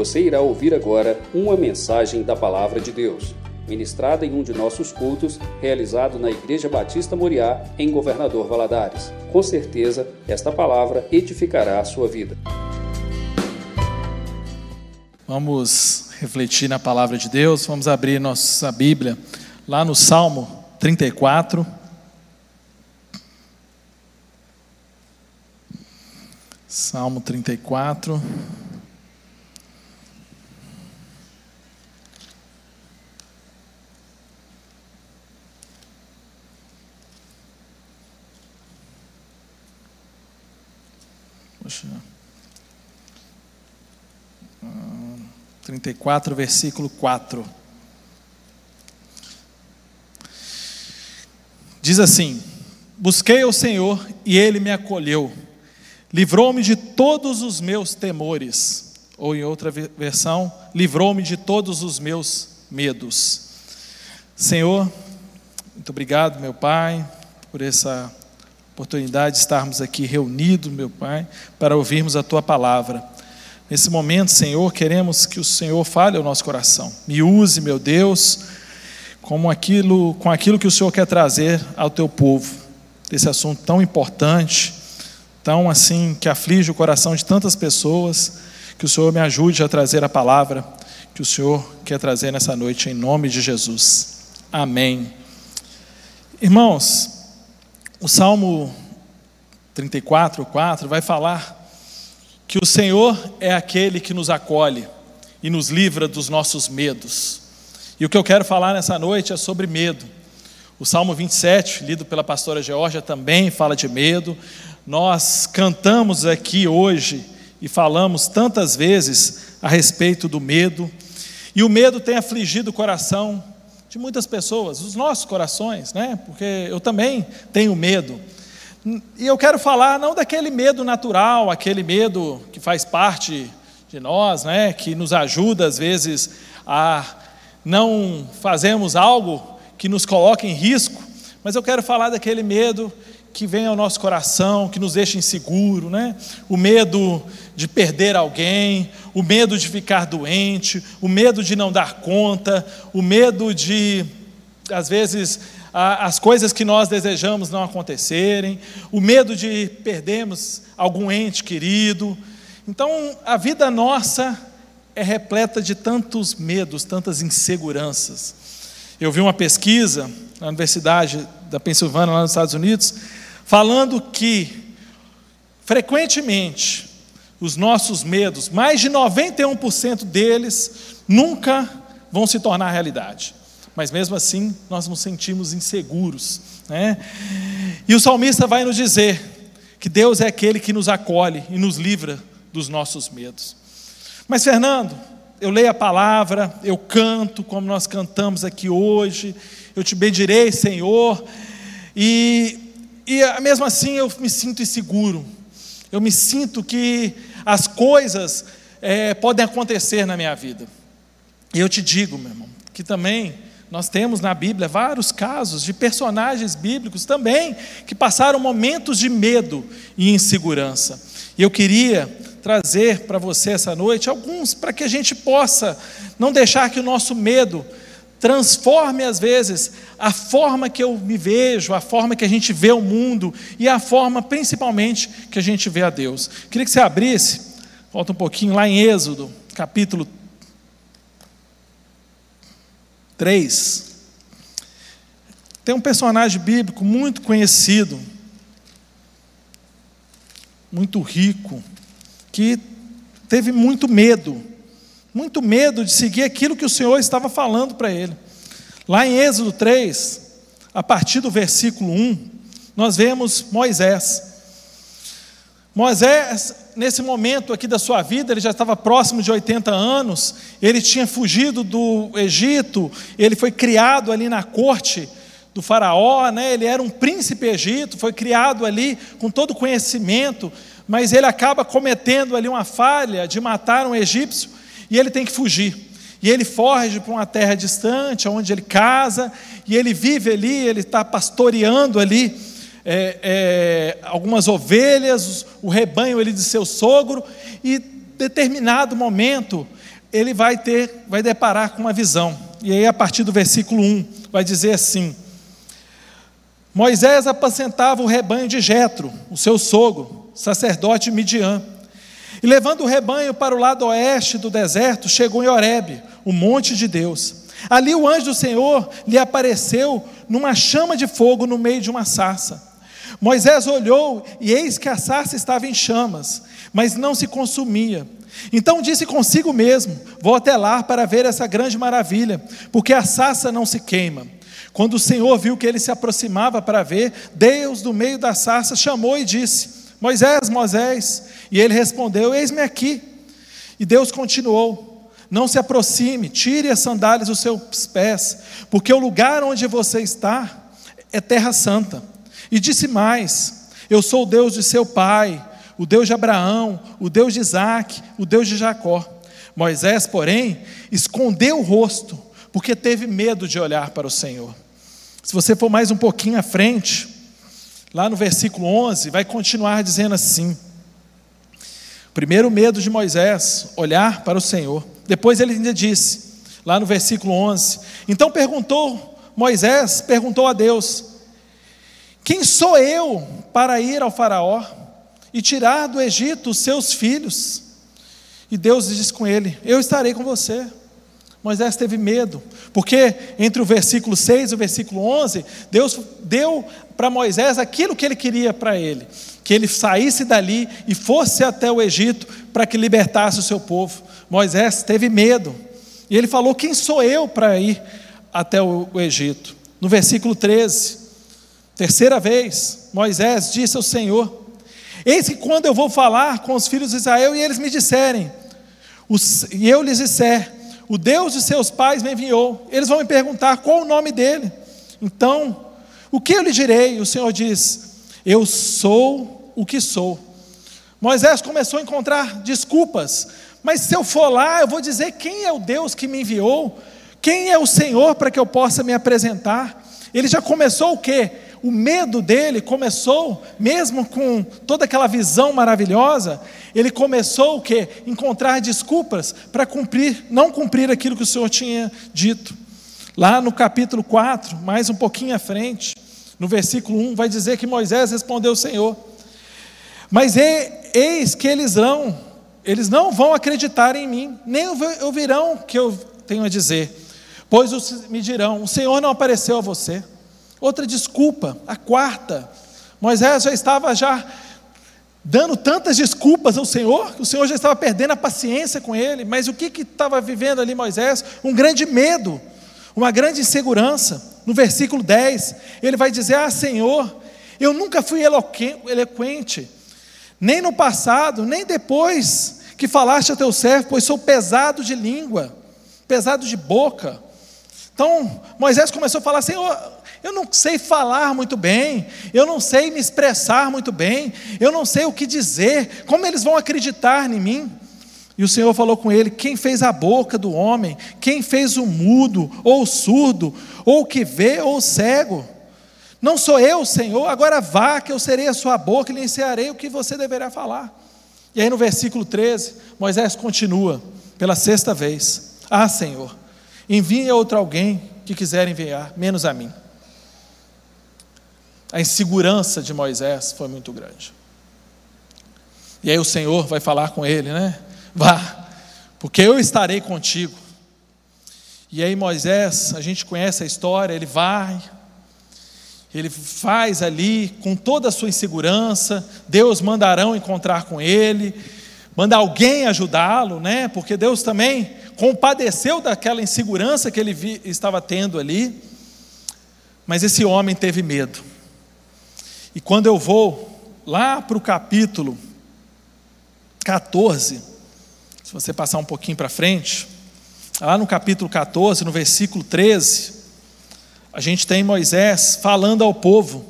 Você irá ouvir agora uma mensagem da Palavra de Deus, ministrada em um de nossos cultos, realizado na Igreja Batista Moriá, em Governador Valadares. Com certeza, esta palavra edificará a sua vida. Vamos refletir na palavra de Deus, vamos abrir nossa Bíblia lá no Salmo 34. Salmo 34. Poxa. 34, versículo 4. Diz assim: Busquei o Senhor e ele me acolheu, livrou-me de todos os meus temores. Ou em outra versão, livrou-me de todos os meus medos. Senhor, muito obrigado, meu Pai, por essa oportunidade de estarmos aqui reunidos, meu Pai, para ouvirmos a tua palavra. Nesse momento, Senhor, queremos que o Senhor fale ao nosso coração. Me use, meu Deus, como aquilo, com aquilo que o Senhor quer trazer ao teu povo. Desse assunto tão importante, tão assim que aflige o coração de tantas pessoas, que o Senhor me ajude a trazer a palavra que o Senhor quer trazer nessa noite em nome de Jesus. Amém. Irmãos, o Salmo 34, 4 vai falar que o Senhor é aquele que nos acolhe e nos livra dos nossos medos. E o que eu quero falar nessa noite é sobre medo. O Salmo 27, lido pela pastora Georgia, também fala de medo. Nós cantamos aqui hoje e falamos tantas vezes a respeito do medo. E o medo tem afligido o coração de muitas pessoas, os nossos corações, né? Porque eu também tenho medo. E eu quero falar não daquele medo natural, aquele medo que faz parte de nós, né? Que nos ajuda às vezes a não fazermos algo que nos coloque em risco, mas eu quero falar daquele medo que vem ao nosso coração, que nos deixa inseguro, né? O medo de perder alguém, o medo de ficar doente, o medo de não dar conta, o medo de, às vezes, as coisas que nós desejamos não acontecerem, o medo de perdermos algum ente querido. Então, a vida nossa é repleta de tantos medos, tantas inseguranças. Eu vi uma pesquisa na Universidade da Pensilvânia, lá nos Estados Unidos, falando que, frequentemente, os nossos medos, mais de 91% deles, nunca vão se tornar realidade. Mas mesmo assim, nós nos sentimos inseguros. Né? E o salmista vai nos dizer que Deus é aquele que nos acolhe e nos livra dos nossos medos. Mas, Fernando, eu leio a palavra, eu canto como nós cantamos aqui hoje, eu te bendirei, Senhor, e e mesmo assim eu me sinto inseguro. Eu me sinto que as coisas é, podem acontecer na minha vida. E eu te digo, meu irmão, que também nós temos na Bíblia vários casos de personagens bíblicos também que passaram momentos de medo e insegurança. E eu queria trazer para você essa noite alguns para que a gente possa não deixar que o nosso medo transforme às vezes a forma que eu me vejo, a forma que a gente vê o mundo e a forma principalmente que a gente vê a Deus. Queria que você abrisse, volta um pouquinho lá em Êxodo, capítulo 3. Tem um personagem bíblico muito conhecido, muito rico, que teve muito medo muito medo de seguir aquilo que o Senhor estava falando para ele. Lá em Êxodo 3, a partir do versículo 1, nós vemos Moisés. Moisés, nesse momento aqui da sua vida, ele já estava próximo de 80 anos, ele tinha fugido do Egito, ele foi criado ali na corte do faraó, né? ele era um príncipe egito, foi criado ali com todo conhecimento, mas ele acaba cometendo ali uma falha de matar um egípcio, e ele tem que fugir. E ele foge para uma terra distante, onde ele casa, e ele vive ali, ele está pastoreando ali é, é, algumas ovelhas, o rebanho ali de seu sogro, e determinado momento, ele vai ter, vai deparar com uma visão. E aí, a partir do versículo 1, vai dizer assim: Moisés apacentava o rebanho de Jetro, o seu sogro, sacerdote Midian. E levando o rebanho para o lado oeste do deserto, chegou em Horebe, o monte de Deus. Ali o anjo do Senhor lhe apareceu numa chama de fogo no meio de uma sarça. Moisés olhou e eis que a sarça estava em chamas, mas não se consumia. Então disse consigo mesmo: Vou até lá para ver essa grande maravilha, porque a sarça não se queima. Quando o Senhor viu que ele se aproximava para ver, Deus, do meio da sarça, chamou e disse: Moisés, Moisés. E ele respondeu: Eis-me aqui. E Deus continuou: Não se aproxime, tire as sandálias dos seus pés, porque o lugar onde você está é terra santa. E disse mais: Eu sou o Deus de seu pai, o Deus de Abraão, o Deus de Isaac, o Deus de Jacó. Moisés, porém, escondeu o rosto porque teve medo de olhar para o Senhor. Se você for mais um pouquinho à frente, lá no versículo 11, vai continuar dizendo assim: primeiro medo de Moisés, olhar para o Senhor. Depois ele ainda disse, lá no versículo 11: então perguntou, Moisés perguntou a Deus: Quem sou eu para ir ao Faraó e tirar do Egito os seus filhos? E Deus disse com ele: Eu estarei com você. Moisés teve medo, porque entre o versículo 6 e o versículo 11, Deus deu para Moisés aquilo que ele queria para ele, que ele saísse dali e fosse até o Egito para que libertasse o seu povo. Moisés teve medo, e ele falou: Quem sou eu para ir até o, Egito? No versículo 13, terceira vez, Moisés disse ao Senhor: Eis que quando eu vou falar com os filhos de Israel e eles me disserem, e eu lhes disser, o Deus de seus pais me enviou. Eles vão me perguntar qual o nome dele. Então, o que eu lhe direi? O Senhor diz: Eu sou o que sou. Moisés começou a encontrar desculpas, mas se eu for lá, eu vou dizer quem é o Deus que me enviou, quem é o Senhor para que eu possa me apresentar. Ele já começou o quê? O medo dele começou, mesmo com toda aquela visão maravilhosa, ele começou o quê? Encontrar desculpas para cumprir, não cumprir aquilo que o Senhor tinha dito. Lá no capítulo 4, mais um pouquinho à frente, no versículo 1, vai dizer que Moisés respondeu ao Senhor: Mas eis que eles não, eles não vão acreditar em mim, nem ouvirão o que eu tenho a dizer, pois me dirão: O Senhor não apareceu a você. Outra desculpa, a quarta. Moisés já estava já dando tantas desculpas ao Senhor, que o Senhor já estava perdendo a paciência com ele, mas o que que estava vivendo ali Moisés? Um grande medo, uma grande insegurança. No versículo 10, ele vai dizer: "Ah, Senhor, eu nunca fui eloquente, nem no passado, nem depois que falaste a teu servo, pois sou pesado de língua, pesado de boca." Então, Moisés começou a falar: Senhor, eu não sei falar muito bem, eu não sei me expressar muito bem, eu não sei o que dizer, como eles vão acreditar em mim? E o Senhor falou com ele: Quem fez a boca do homem? Quem fez o mudo, ou o surdo, ou o que vê, ou o cego? Não sou eu, Senhor, agora vá, que eu serei a sua boca e lhe ensinarei o que você deverá falar. E aí no versículo 13, Moisés continua, pela sexta vez: Ah, Senhor, envie outro alguém que quiser enviar, menos a mim a insegurança de Moisés foi muito grande. E aí o Senhor vai falar com ele, né? Vá, porque eu estarei contigo. E aí Moisés, a gente conhece a história, ele vai, ele faz ali com toda a sua insegurança, Deus mandarão encontrar com ele, manda alguém ajudá-lo, né? Porque Deus também compadeceu daquela insegurança que ele vi, estava tendo ali. Mas esse homem teve medo. E quando eu vou lá para o capítulo 14, se você passar um pouquinho para frente, lá no capítulo 14, no versículo 13, a gente tem Moisés falando ao povo.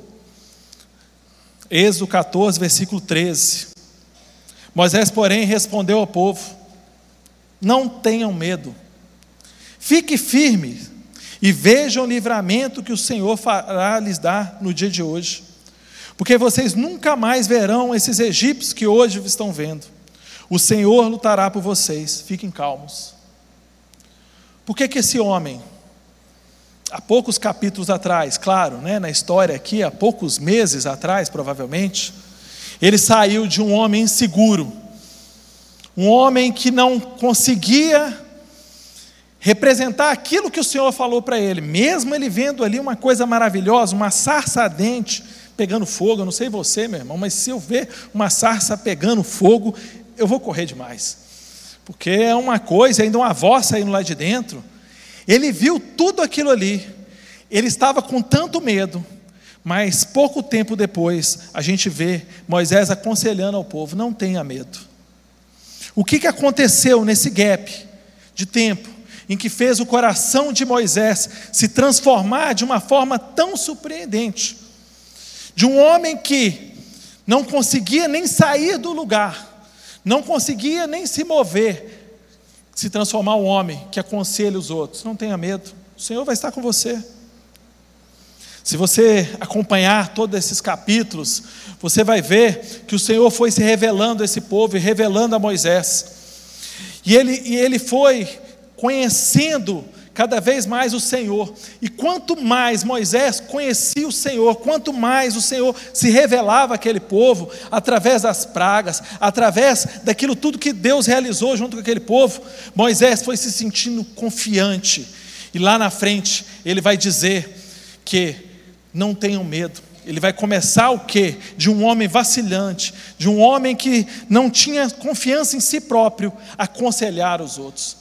Êxodo 14, versículo 13. Moisés, porém, respondeu ao povo: Não tenham medo, fique firme e vejam o livramento que o Senhor fará lhes dar no dia de hoje porque vocês nunca mais verão esses egípcios que hoje estão vendo. O Senhor lutará por vocês, fiquem calmos. Por que, que esse homem, há poucos capítulos atrás, claro, né, na história aqui, há poucos meses atrás, provavelmente, ele saiu de um homem inseguro, um homem que não conseguia representar aquilo que o Senhor falou para ele, mesmo ele vendo ali uma coisa maravilhosa, uma sarça ardente pegando fogo. Eu não sei você, meu irmão, mas se eu ver uma sarça pegando fogo, eu vou correr demais, porque é uma coisa, ainda uma voz saindo lá de dentro. Ele viu tudo aquilo ali, ele estava com tanto medo, mas pouco tempo depois, a gente vê Moisés aconselhando ao povo: não tenha medo. O que, que aconteceu nesse gap de tempo em que fez o coração de Moisés se transformar de uma forma tão surpreendente? De um homem que não conseguia nem sair do lugar, não conseguia nem se mover, se transformar um homem que aconselha os outros. Não tenha medo, o Senhor vai estar com você. Se você acompanhar todos esses capítulos, você vai ver que o Senhor foi se revelando a esse povo e revelando a Moisés. E ele, e ele foi conhecendo cada vez mais o Senhor. E quanto mais Moisés conhecia o Senhor, quanto mais o Senhor se revelava àquele povo, através das pragas, através daquilo tudo que Deus realizou junto com aquele povo, Moisés foi se sentindo confiante. E lá na frente, ele vai dizer que não tenham medo. Ele vai começar o quê? De um homem vacilante, de um homem que não tinha confiança em si próprio, aconselhar os outros.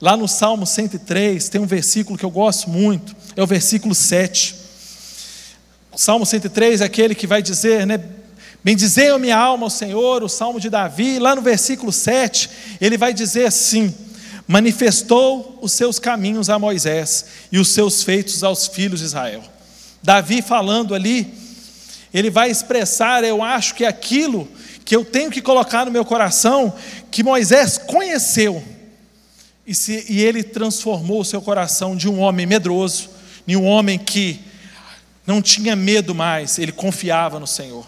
Lá no Salmo 103 tem um versículo que eu gosto muito, é o versículo 7. O Salmo 103 é aquele que vai dizer, né? Bendizei a minha alma ao Senhor, o Salmo de Davi, lá no versículo 7, ele vai dizer assim: manifestou os seus caminhos a Moisés e os seus feitos aos filhos de Israel. Davi falando ali, ele vai expressar, eu acho que aquilo que eu tenho que colocar no meu coração, que Moisés conheceu, e, se, e ele transformou o seu coração de um homem medroso, em um homem que não tinha medo mais, ele confiava no Senhor.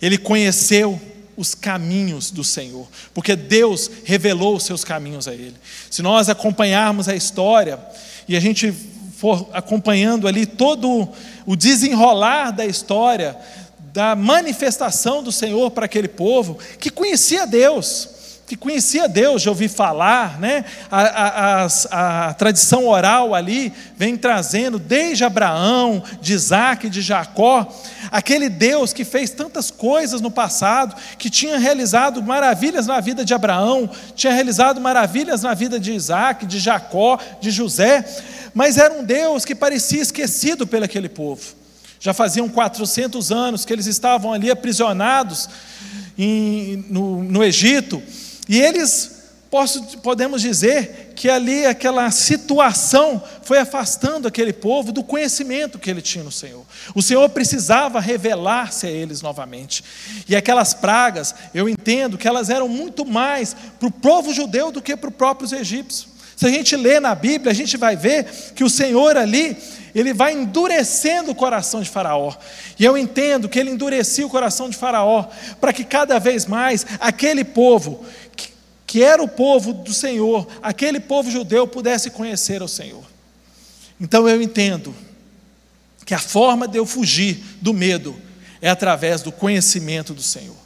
Ele conheceu os caminhos do Senhor, porque Deus revelou os seus caminhos a ele. Se nós acompanharmos a história e a gente for acompanhando ali todo o desenrolar da história, da manifestação do Senhor para aquele povo que conhecia Deus, que conhecia Deus, já ouvi falar, né? A, a, a, a, tradição oral ali vem trazendo desde Abraão, de Isaac, de Jacó, aquele Deus que fez tantas coisas no passado, que tinha realizado maravilhas na vida de Abraão, tinha realizado maravilhas na vida de Isaac, de Jacó, de José, mas era um Deus que parecia esquecido pelo aquele povo. Já faziam 400 anos que eles estavam ali aprisionados em, no, no Egito, e eles, posso, podemos dizer, que ali aquela situação foi afastando aquele povo do conhecimento que ele tinha no Senhor. O Senhor precisava revelar-se a eles novamente. E aquelas pragas, eu entendo que elas eram muito mais para o povo judeu do que para os próprios egípcios. Se a gente lê na Bíblia, a gente vai ver que o Senhor ali, ele vai endurecendo o coração de Faraó. E eu entendo que ele endurecia o coração de Faraó, para que cada vez mais aquele povo, que era o povo do Senhor, aquele povo judeu, pudesse conhecer o Senhor. Então eu entendo que a forma de eu fugir do medo é através do conhecimento do Senhor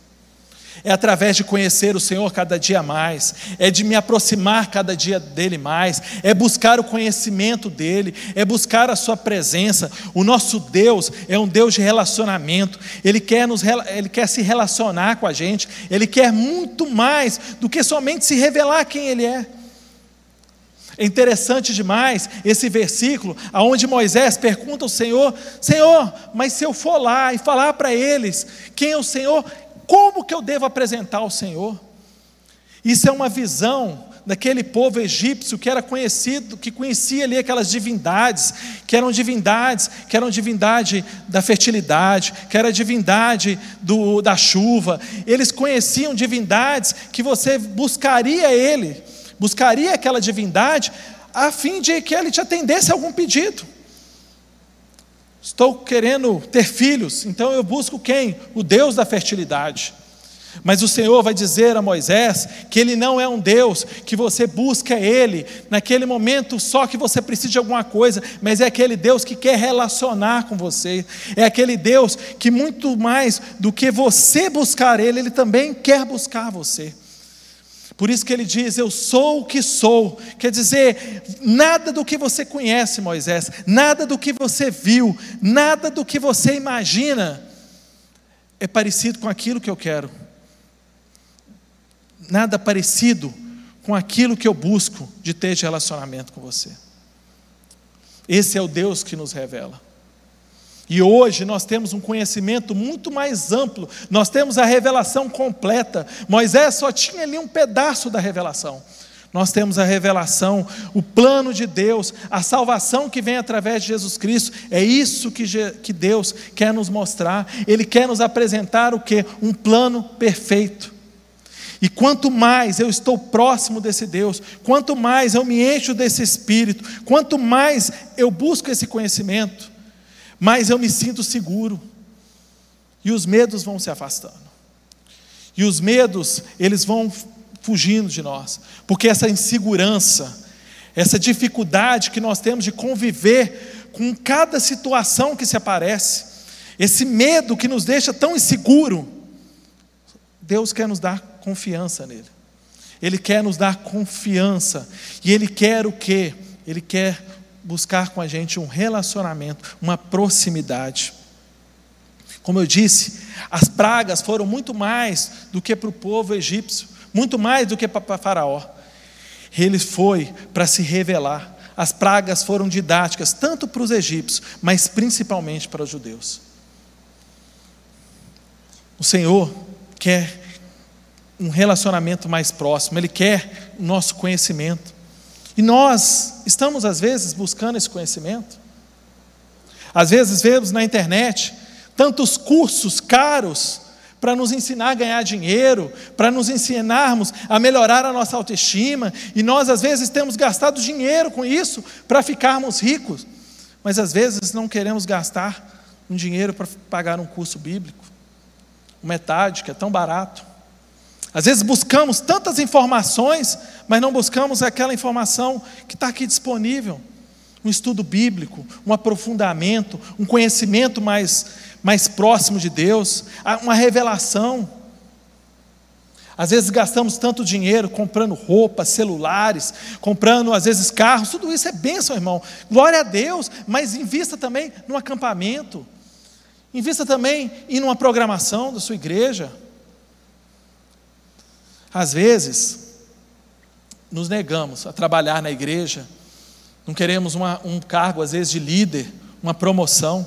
é através de conhecer o Senhor cada dia mais, é de me aproximar cada dia dele mais, é buscar o conhecimento dele, é buscar a sua presença. O nosso Deus é um Deus de relacionamento, ele quer, nos, ele quer se relacionar com a gente, ele quer muito mais do que somente se revelar quem ele é. É interessante demais esse versículo, aonde Moisés pergunta ao Senhor: Senhor, mas se eu for lá e falar para eles quem é o Senhor, como que eu devo apresentar ao Senhor? Isso é uma visão daquele povo egípcio que era conhecido, que conhecia ali aquelas divindades, que eram divindades, que eram divindade da fertilidade, que era divindade do, da chuva. Eles conheciam divindades que você buscaria ele, buscaria aquela divindade a fim de que ele te atendesse a algum pedido. Estou querendo ter filhos, então eu busco quem? O Deus da fertilidade. Mas o Senhor vai dizer a Moisés que Ele não é um Deus que você busca Ele naquele momento só que você precisa de alguma coisa, mas é aquele Deus que quer relacionar com você, é aquele Deus que muito mais do que você buscar Ele, Ele também quer buscar você. Por isso que ele diz: Eu sou o que sou. Quer dizer, nada do que você conhece, Moisés, nada do que você viu, nada do que você imagina é parecido com aquilo que eu quero nada parecido com aquilo que eu busco de ter de relacionamento com você. Esse é o Deus que nos revela. E hoje nós temos um conhecimento muito mais amplo, nós temos a revelação completa. Moisés só tinha ali um pedaço da revelação. Nós temos a revelação, o plano de Deus, a salvação que vem através de Jesus Cristo. É isso que, Deus quer nos mostrar. Ele quer nos apresentar o que? Um plano perfeito. E quanto mais eu estou próximo desse Deus, quanto mais eu me encho desse Espírito, quanto mais eu busco esse conhecimento, mais eu me sinto seguro. E os medos vão se afastando. E os medos, eles vão fugindo de nós, porque essa insegurança, essa dificuldade que nós temos de conviver com cada situação que se aparece, esse medo que nos deixa tão inseguro, Deus quer nos dar confiança nele. Ele quer nos dar confiança. E ele quer o quê? Ele quer buscar com a gente um relacionamento, uma proximidade. Como eu disse, as pragas foram muito mais do que para o povo egípcio, muito mais do que para Faraó. Ele foi para se revelar. As pragas foram didáticas, tanto para os egípcios, mas principalmente para os judeus. O Senhor quer um relacionamento mais próximo, Ele quer o nosso conhecimento. E nós estamos, às vezes, buscando esse conhecimento. Às vezes vemos na internet tantos cursos caros para nos ensinar a ganhar dinheiro, para nos ensinarmos a melhorar a nossa autoestima, e nós às vezes temos gastado dinheiro com isso para ficarmos ricos, mas às vezes não queremos gastar um dinheiro para pagar um curso bíblico, metade, que é tão barato. Às vezes buscamos tantas informações, mas não buscamos aquela informação que está aqui disponível. Um estudo bíblico, um aprofundamento, um conhecimento mais, mais próximo de Deus, uma revelação. Às vezes gastamos tanto dinheiro comprando roupas, celulares, comprando às vezes carros, tudo isso é bênção, irmão. Glória a Deus, mas invista também no acampamento, invista também em uma programação da sua igreja. Às vezes, nos negamos a trabalhar na igreja, não queremos uma, um cargo, às vezes, de líder, uma promoção,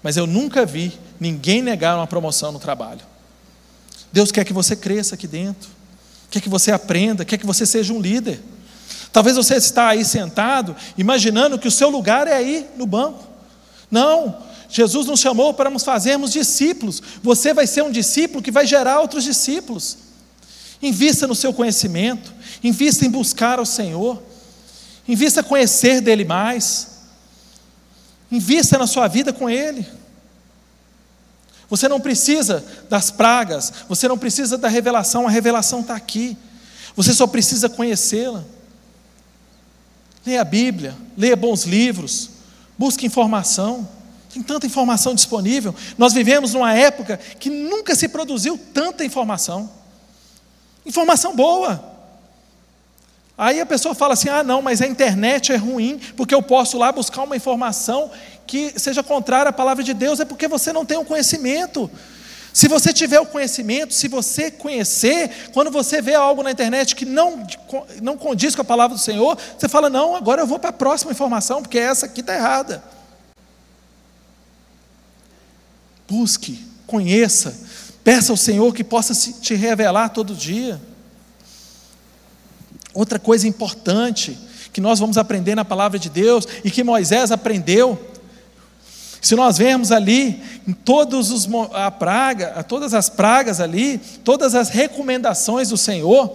mas eu nunca vi ninguém negar uma promoção no trabalho. Deus quer que você cresça aqui dentro, quer que você aprenda, quer que você seja um líder. Talvez você está aí sentado, imaginando que o seu lugar é aí no banco. Não, Jesus nos chamou para nos fazermos discípulos. Você vai ser um discípulo que vai gerar outros discípulos. Invista no seu conhecimento, invista em buscar ao Senhor, invista conhecer dele mais, invista na sua vida com Ele. Você não precisa das pragas, você não precisa da revelação, a revelação está aqui, você só precisa conhecê-la. Leia a Bíblia, leia bons livros, busque informação. Tem tanta informação disponível. Nós vivemos numa época que nunca se produziu tanta informação. Informação boa. Aí a pessoa fala assim: ah, não, mas a internet é ruim, porque eu posso lá buscar uma informação que seja contrária à palavra de Deus, é porque você não tem o conhecimento. Se você tiver o conhecimento, se você conhecer, quando você vê algo na internet que não, não condiz com a palavra do Senhor, você fala: não, agora eu vou para a próxima informação, porque essa aqui está errada. Busque, conheça, Peça ao Senhor que possa te revelar todo dia. Outra coisa importante que nós vamos aprender na palavra de Deus e que Moisés aprendeu. Se nós vemos ali em todos os a praga, todas as pragas ali, todas as recomendações do Senhor,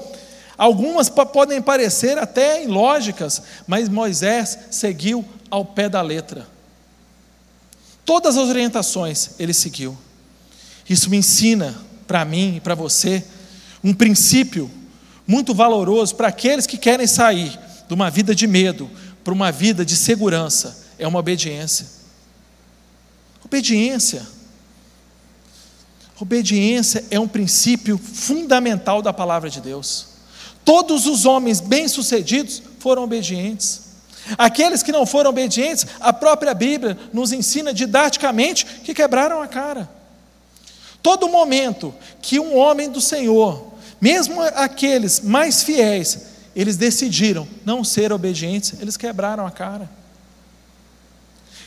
algumas podem parecer até ilógicas, mas Moisés seguiu ao pé da letra. Todas as orientações ele seguiu. Isso me ensina para mim e para você, um princípio muito valoroso para aqueles que querem sair de uma vida de medo para uma vida de segurança, é uma obediência. Obediência. Obediência é um princípio fundamental da palavra de Deus. Todos os homens bem-sucedidos foram obedientes. Aqueles que não foram obedientes, a própria Bíblia nos ensina didaticamente que quebraram a cara. Todo momento que um homem do Senhor, mesmo aqueles mais fiéis, eles decidiram não ser obedientes, eles quebraram a cara.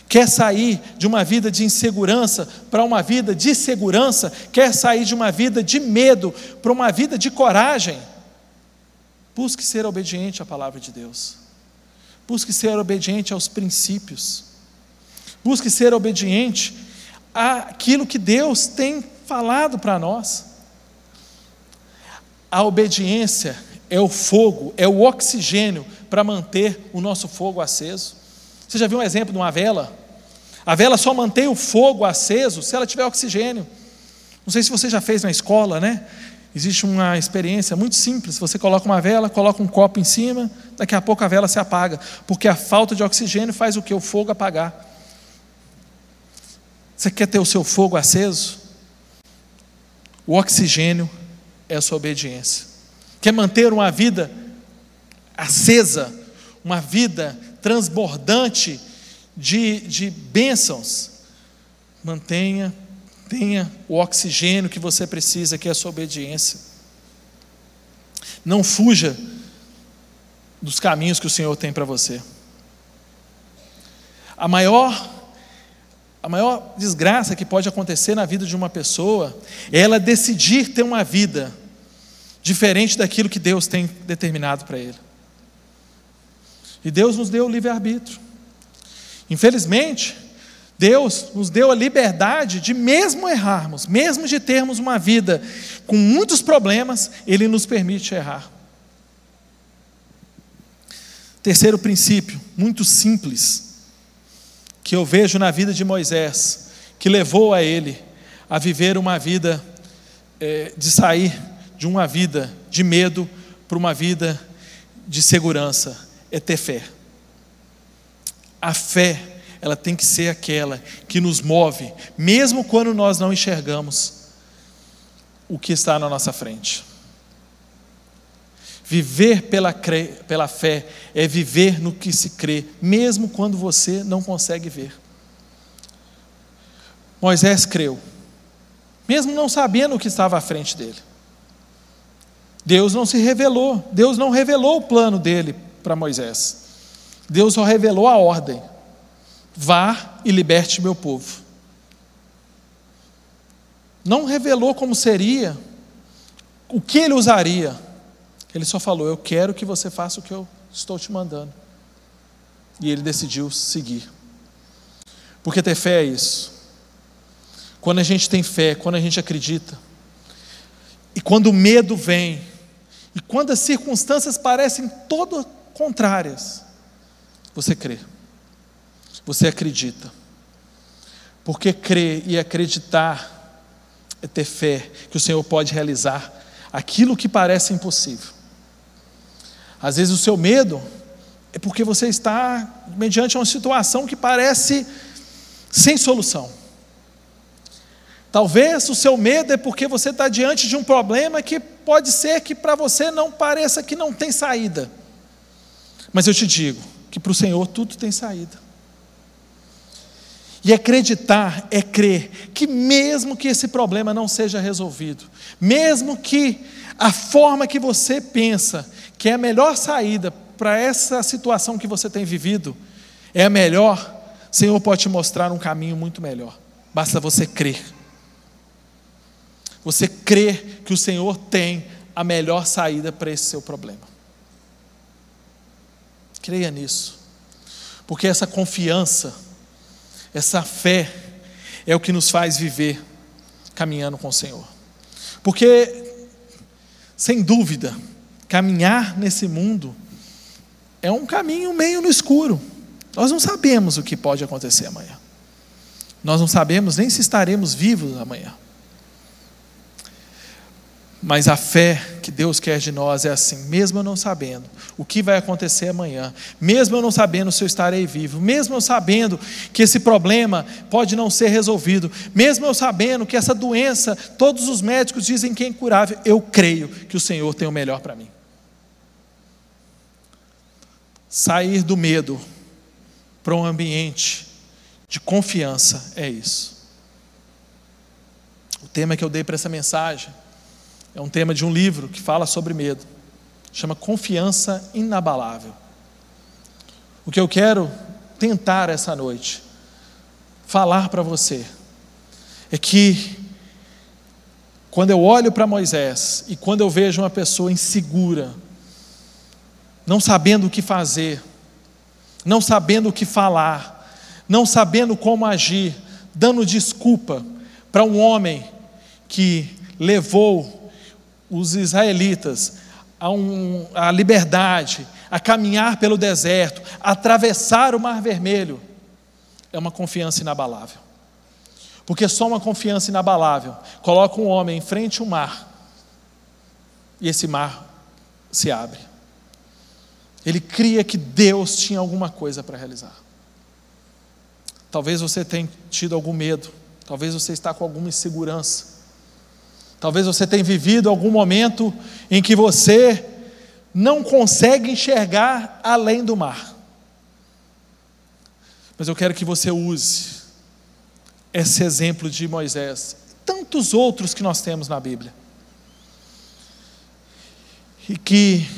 Quer sair de uma vida de insegurança para uma vida de segurança, quer sair de uma vida de medo para uma vida de coragem, busque ser obediente à palavra de Deus. Busque ser obediente aos princípios. Busque ser obediente àquilo que Deus tem falado para nós. A obediência é o fogo, é o oxigênio para manter o nosso fogo aceso. Você já viu um exemplo de uma vela? A vela só mantém o fogo aceso se ela tiver oxigênio. Não sei se você já fez na escola, né? Existe uma experiência muito simples. Você coloca uma vela, coloca um copo em cima, daqui a pouco a vela se apaga, porque a falta de oxigênio faz o que? O fogo apagar. Você quer ter o seu fogo aceso? O oxigênio é a sua obediência. Quer manter uma vida acesa, uma vida transbordante de, de bênçãos? Mantenha Tenha o oxigênio que você precisa, que é a sua obediência. Não fuja dos caminhos que o Senhor tem para você. A maior a maior desgraça que pode acontecer na vida de uma pessoa é ela decidir ter uma vida diferente daquilo que Deus tem determinado para ele. E Deus nos deu o livre-arbítrio. Infelizmente, Deus nos deu a liberdade de, mesmo errarmos, mesmo de termos uma vida com muitos problemas, Ele nos permite errar. Terceiro princípio, muito simples, que eu vejo na vida de Moisés, que levou a ele a viver uma vida, é, de sair de uma vida de medo para uma vida de segurança, é ter fé. A fé ela tem que ser aquela que nos move, mesmo quando nós não enxergamos o que está na nossa frente. Viver pela, cre... pela fé é viver no que se crê, mesmo quando você não consegue ver. Moisés creu, mesmo não sabendo o que estava à frente dele. Deus não se revelou, Deus não revelou o plano dele para Moisés. Deus só revelou a ordem. Vá e liberte meu povo. Não revelou como seria, o que ele usaria. Ele só falou: Eu quero que você faça o que eu estou te mandando. E ele decidiu seguir. Porque ter fé é isso. Quando a gente tem fé, quando a gente acredita, e quando o medo vem, e quando as circunstâncias parecem todas contrárias, você crê você acredita. Porque crer e acreditar é ter fé que o Senhor pode realizar aquilo que parece impossível. Às vezes o seu medo é porque você está mediante uma situação que parece sem solução. Talvez o seu medo é porque você está diante de um problema que pode ser que para você não pareça que não tem saída. Mas eu te digo que para o Senhor tudo tem saída. E acreditar é crer que, mesmo que esse problema não seja resolvido, mesmo que a forma que você pensa que é a melhor saída para essa situação que você tem vivido é a melhor, o Senhor pode te mostrar um caminho muito melhor. Basta você crer. Você crer que o Senhor tem a melhor saída para esse seu problema. Creia nisso, porque essa confiança essa fé é o que nos faz viver caminhando com o Senhor. Porque, sem dúvida, caminhar nesse mundo é um caminho meio no escuro. Nós não sabemos o que pode acontecer amanhã. Nós não sabemos nem se estaremos vivos amanhã. Mas a fé que Deus quer de nós é assim, mesmo eu não sabendo o que vai acontecer amanhã, mesmo eu não sabendo se eu estarei vivo, mesmo eu sabendo que esse problema pode não ser resolvido, mesmo eu sabendo que essa doença, todos os médicos dizem que é incurável, eu creio que o Senhor tem o melhor para mim. Sair do medo para um ambiente de confiança é isso. O tema que eu dei para essa mensagem é um tema de um livro que fala sobre medo. Chama Confiança Inabalável. O que eu quero tentar essa noite falar para você é que quando eu olho para Moisés e quando eu vejo uma pessoa insegura, não sabendo o que fazer, não sabendo o que falar, não sabendo como agir, dando desculpa para um homem que levou os israelitas a, um, a liberdade, a caminhar pelo deserto, a atravessar o Mar Vermelho, é uma confiança inabalável. Porque só uma confiança inabalável coloca um homem em frente ao mar e esse mar se abre. Ele cria que Deus tinha alguma coisa para realizar. Talvez você tenha tido algum medo, talvez você está com alguma insegurança. Talvez você tenha vivido algum momento em que você não consegue enxergar além do mar. Mas eu quero que você use esse exemplo de Moisés, tantos outros que nós temos na Bíblia. E que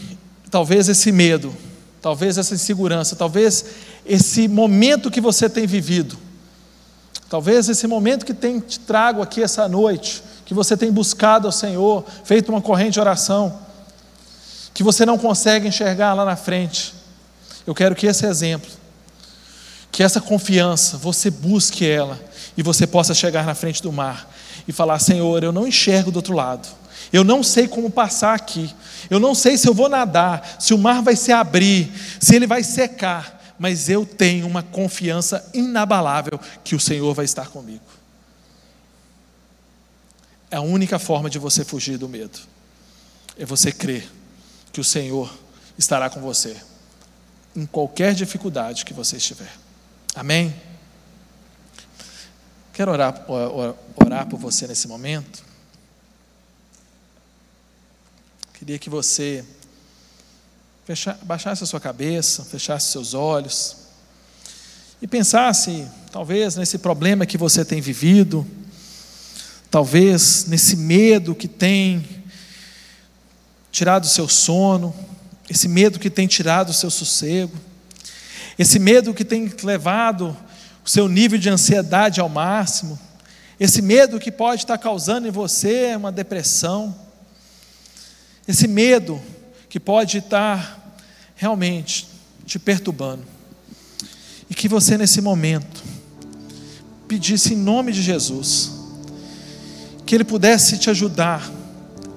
talvez esse medo, talvez essa insegurança, talvez esse momento que você tem vivido, talvez esse momento que tem te trago aqui essa noite, que você tem buscado ao Senhor, feito uma corrente de oração, que você não consegue enxergar lá na frente. Eu quero que esse exemplo, que essa confiança, você busque ela e você possa chegar na frente do mar e falar: Senhor, eu não enxergo do outro lado. Eu não sei como passar aqui. Eu não sei se eu vou nadar, se o mar vai se abrir, se ele vai secar, mas eu tenho uma confiança inabalável que o Senhor vai estar comigo. É a única forma de você fugir do medo. É você crer que o Senhor estará com você em qualquer dificuldade que você estiver. Amém? Quero orar, orar por você nesse momento. Queria que você baixasse a sua cabeça, fechasse seus olhos e pensasse, talvez, nesse problema que você tem vivido talvez nesse medo que tem tirado o seu sono, esse medo que tem tirado o seu sossego, esse medo que tem levado o seu nível de ansiedade ao máximo, esse medo que pode estar causando em você uma depressão, esse medo que pode estar realmente te perturbando, e que você nesse momento pedisse em nome de Jesus, que Ele pudesse te ajudar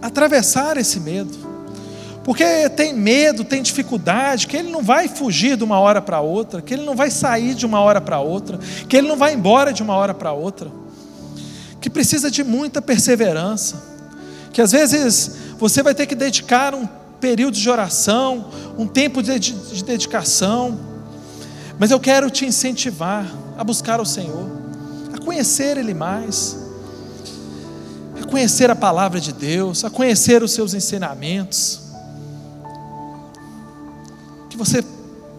a atravessar esse medo. Porque tem medo, tem dificuldade, que ele não vai fugir de uma hora para outra, que ele não vai sair de uma hora para outra, que ele não vai embora de uma hora para outra. Que precisa de muita perseverança, que às vezes você vai ter que dedicar um período de oração, um tempo de, de dedicação, mas eu quero te incentivar a buscar o Senhor, a conhecer Ele mais a conhecer a palavra de Deus, a conhecer os seus ensinamentos. Que você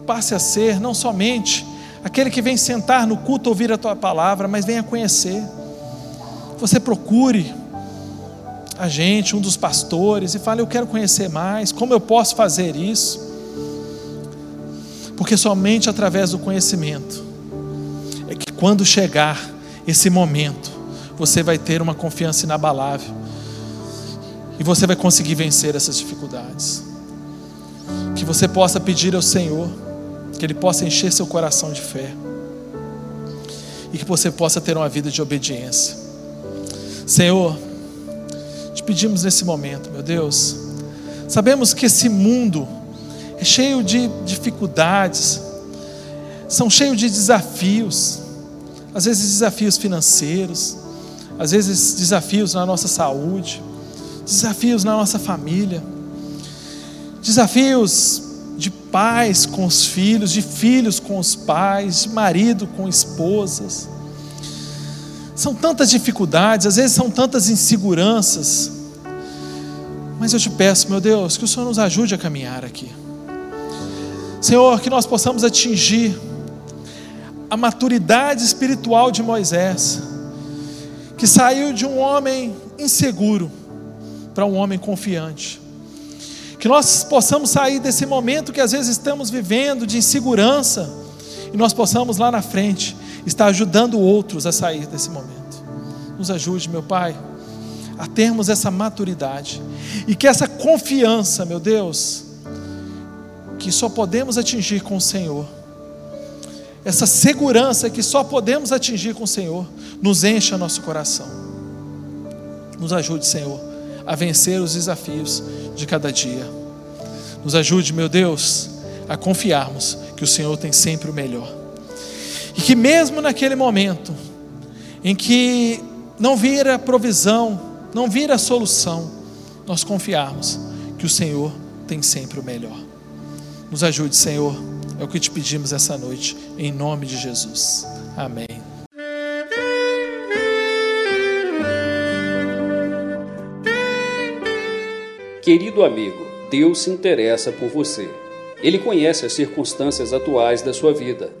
passe a ser não somente aquele que vem sentar no culto ouvir a tua palavra, mas venha conhecer. Você procure a gente, um dos pastores, e fale: Eu quero conhecer mais, como eu posso fazer isso? Porque somente através do conhecimento é que quando chegar esse momento, você vai ter uma confiança inabalável. E você vai conseguir vencer essas dificuldades. Que você possa pedir ao Senhor, que Ele possa encher seu coração de fé. E que você possa ter uma vida de obediência. Senhor, te pedimos nesse momento, meu Deus. Sabemos que esse mundo é cheio de dificuldades, são cheios de desafios, às vezes desafios financeiros, às vezes desafios na nossa saúde. desafios na nossa família, desafios de pais com os filhos, de filhos com os pais, de marido com esposas. São tantas dificuldades, às vezes são tantas inseguranças. Mas eu te peço, meu Deus, que o Senhor nos ajude a caminhar aqui. Senhor, que nós possamos atingir a maturidade espiritual de Moisés, que saiu de um homem inseguro para um homem confiante. Que nós possamos sair desse momento que às vezes estamos vivendo de insegurança e nós possamos lá na frente estar ajudando outros a sair desse momento. Nos ajude, meu Pai, a termos essa maturidade e que essa confiança, meu Deus, que só podemos atingir com o Senhor, essa segurança que só podemos atingir com o Senhor, nos encha nosso coração. Nos ajude, Senhor a vencer os desafios de cada dia. Nos ajude, meu Deus, a confiarmos que o Senhor tem sempre o melhor. E que mesmo naquele momento em que não vira provisão, não vira solução, nós confiarmos que o Senhor tem sempre o melhor. Nos ajude, Senhor, é o que te pedimos essa noite, em nome de Jesus. Amém. Querido amigo, Deus se interessa por você. Ele conhece as circunstâncias atuais da sua vida.